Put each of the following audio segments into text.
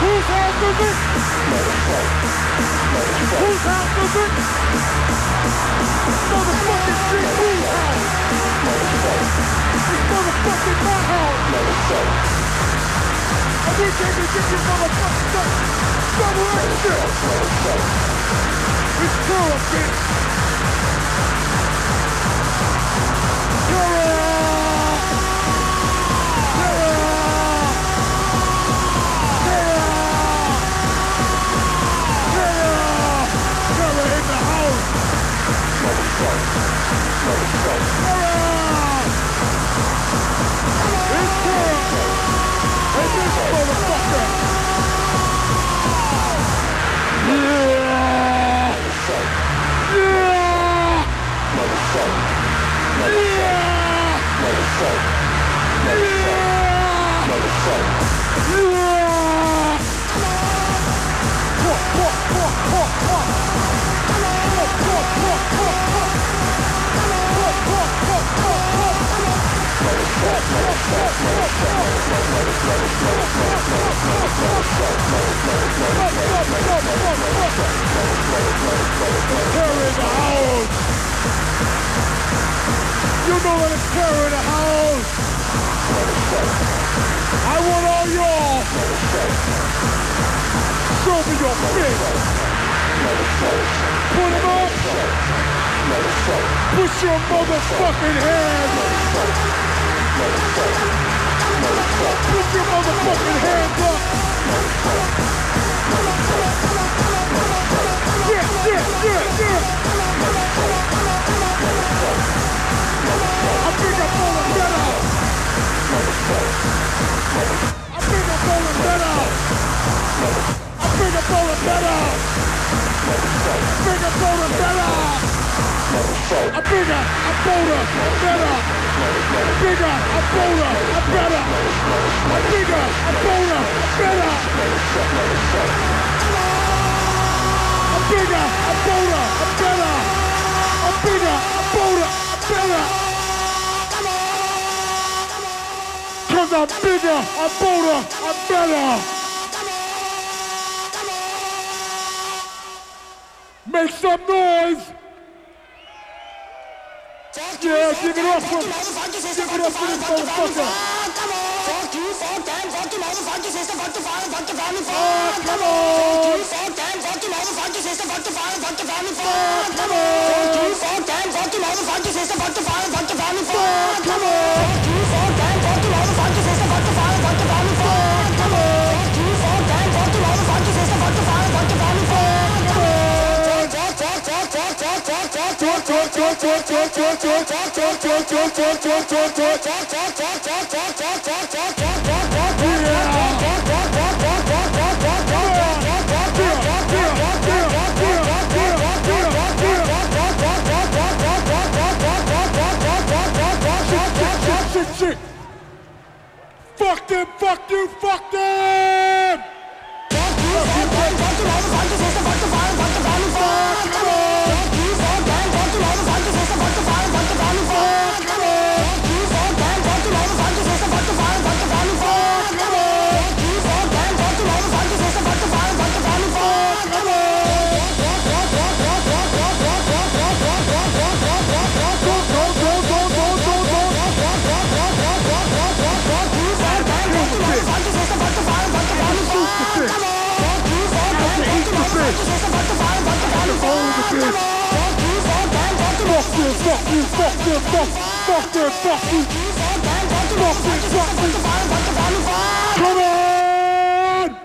who's Motherfucker! pound movement. Motherfucking street house. This motherfucking my house. I need you to get your motherfucking double extra. It's cool, bitch. Carry the house. You know it's to carry the house. I want all y'all. Show me your fist. Put them up. Put your motherfucking hands. Put your motherfucking hands up! bigger, better. A Bigger Paul Rivera! A bigger, a bolder, better! A Bigger, a bolder, a better! A bigger, a bolder, better! A bigger, a bolder, a better! A bigger, a bolder, a better! Cause I'm bigger, I'm bolder, I'm better! make some noise! Fuck yeah, give it up for give it up for this motherfucker! Come on! Fuck you, fuck them, fuck your mother, fuck your sister, fuck your father, fuck your family, fuck! Come on! Fuck you, fuck them, fuck your mother, fuck your sister, fuck your father, fuck your family, fuck! Come on! Fuck you, fuck them, fuck your mother, fuck your sister, fuck your father, fuck your family, fuck! Come on! Fuck you, fuck them, fuck Fuck them, fuck you, fuck them! you. Fuck fuck fuck fuck fuck fuck. Fuck fuck. Come on!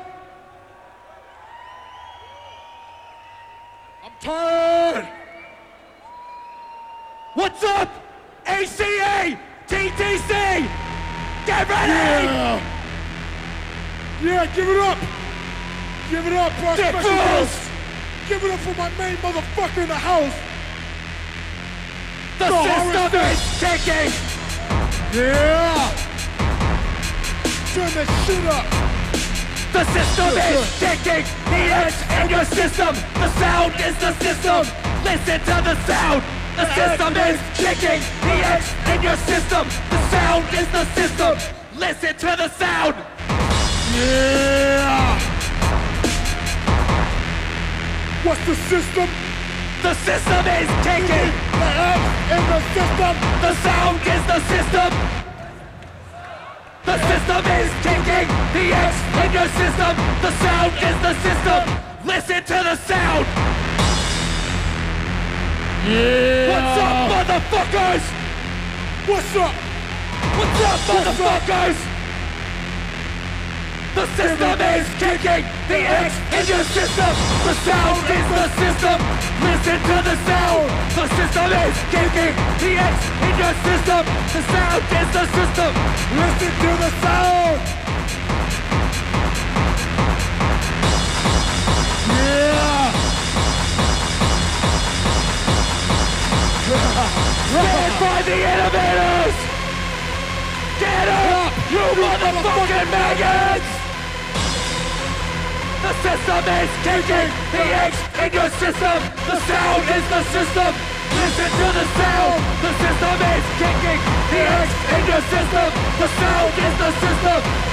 I'm tired! What's up, ACA, TTC? Get ready! Yeah, yeah give it up! Give it up, Dick Fools! Give it up for my main motherfucker in the house. The No, system is kicking! Yeah. Turn that shit up. The system is kicking! The edge in your system! The sound is the system! Listen to the sound! The system is kicking! The edge in your system! The sound is the system! Listen to the sound! Yeah. What's the system? The system is kicking! The edge in the system. The sound is the system! The system is kicking! The edge in your system! The sound is the system! Listen to the sound! Yeah. What's up, motherfuckers? What's up? What's up, motherfuckers? The system is kicking! The edge in your system! The sound is the system! Listen to the sound! The system is kicking! The edge in your system! The sound is the system! Listen to the sound. Yeah. Stand by the innovators! Get up, you motherfucking maggots! The system is kicking! The edge in your system! The sound is the system! Listen to the sound! The system is kicking! The edge in your system! The sound is the system!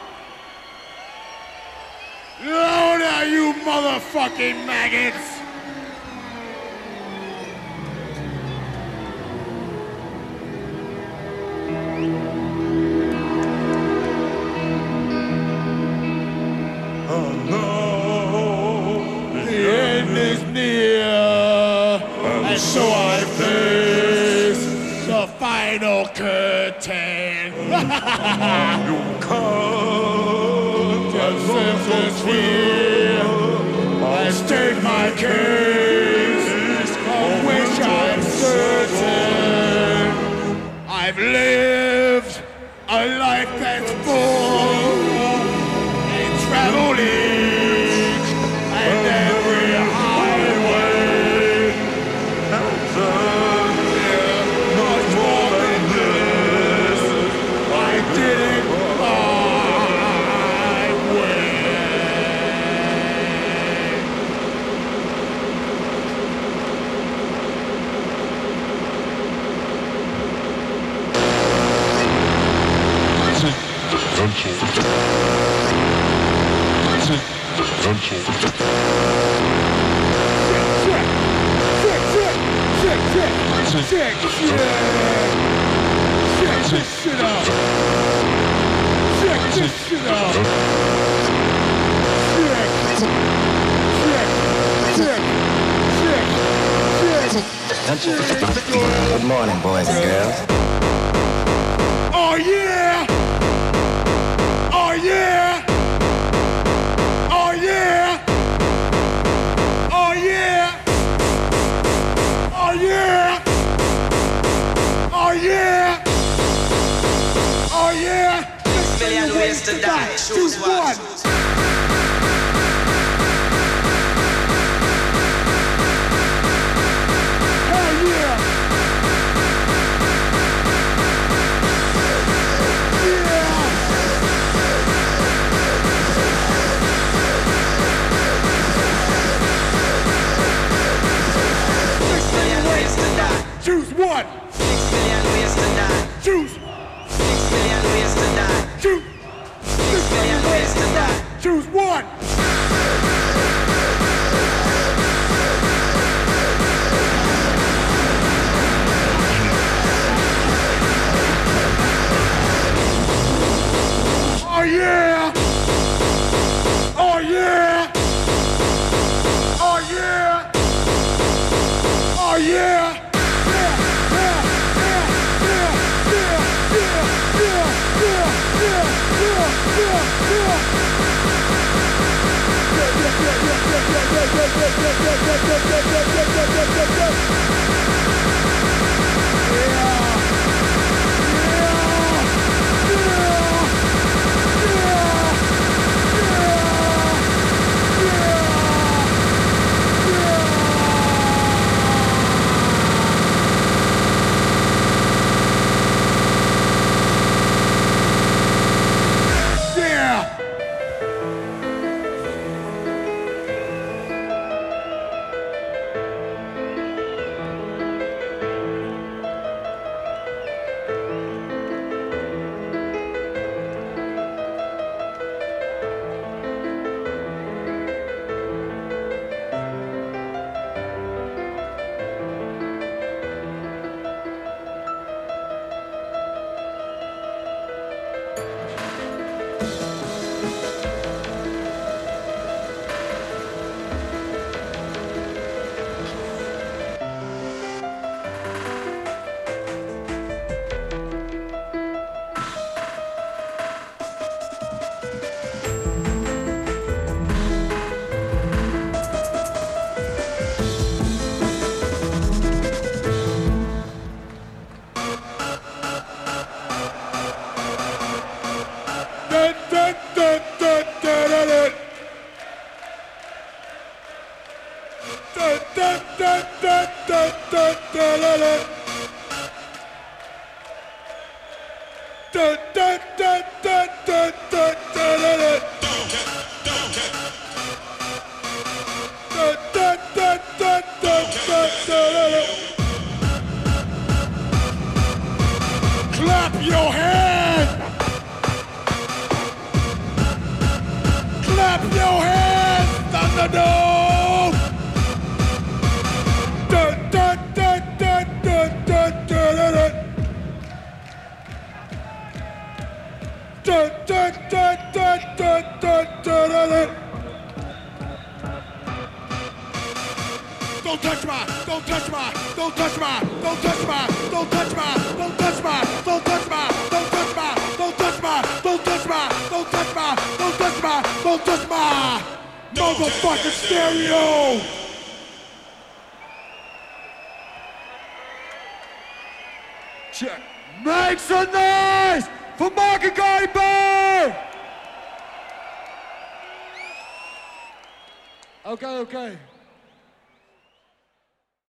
Louder, you motherfucking maggots! The end is near, and so I face the final curtain. Good morning, boys and girls. Oh yeah! Oh yeah! Oh yeah! Oh yeah! Oh yeah! Oh yeah! Oh yeah! Million ways to die. Choose Choose one. one. one. Six million ways to die. Choose Yeah, yeah, yeah, Clap your hands, Thunderdome! Don't touch my, don't touch my, don't touch my, don't touch my, don't touch my, don't touch my, don't touch my, don't touch my, don't touch my, don't touch my, don't touch my, don't touch my, don't touch my motherfucking stereo. Check. Make some noise for Mark and Guy Bird! Okay, okay.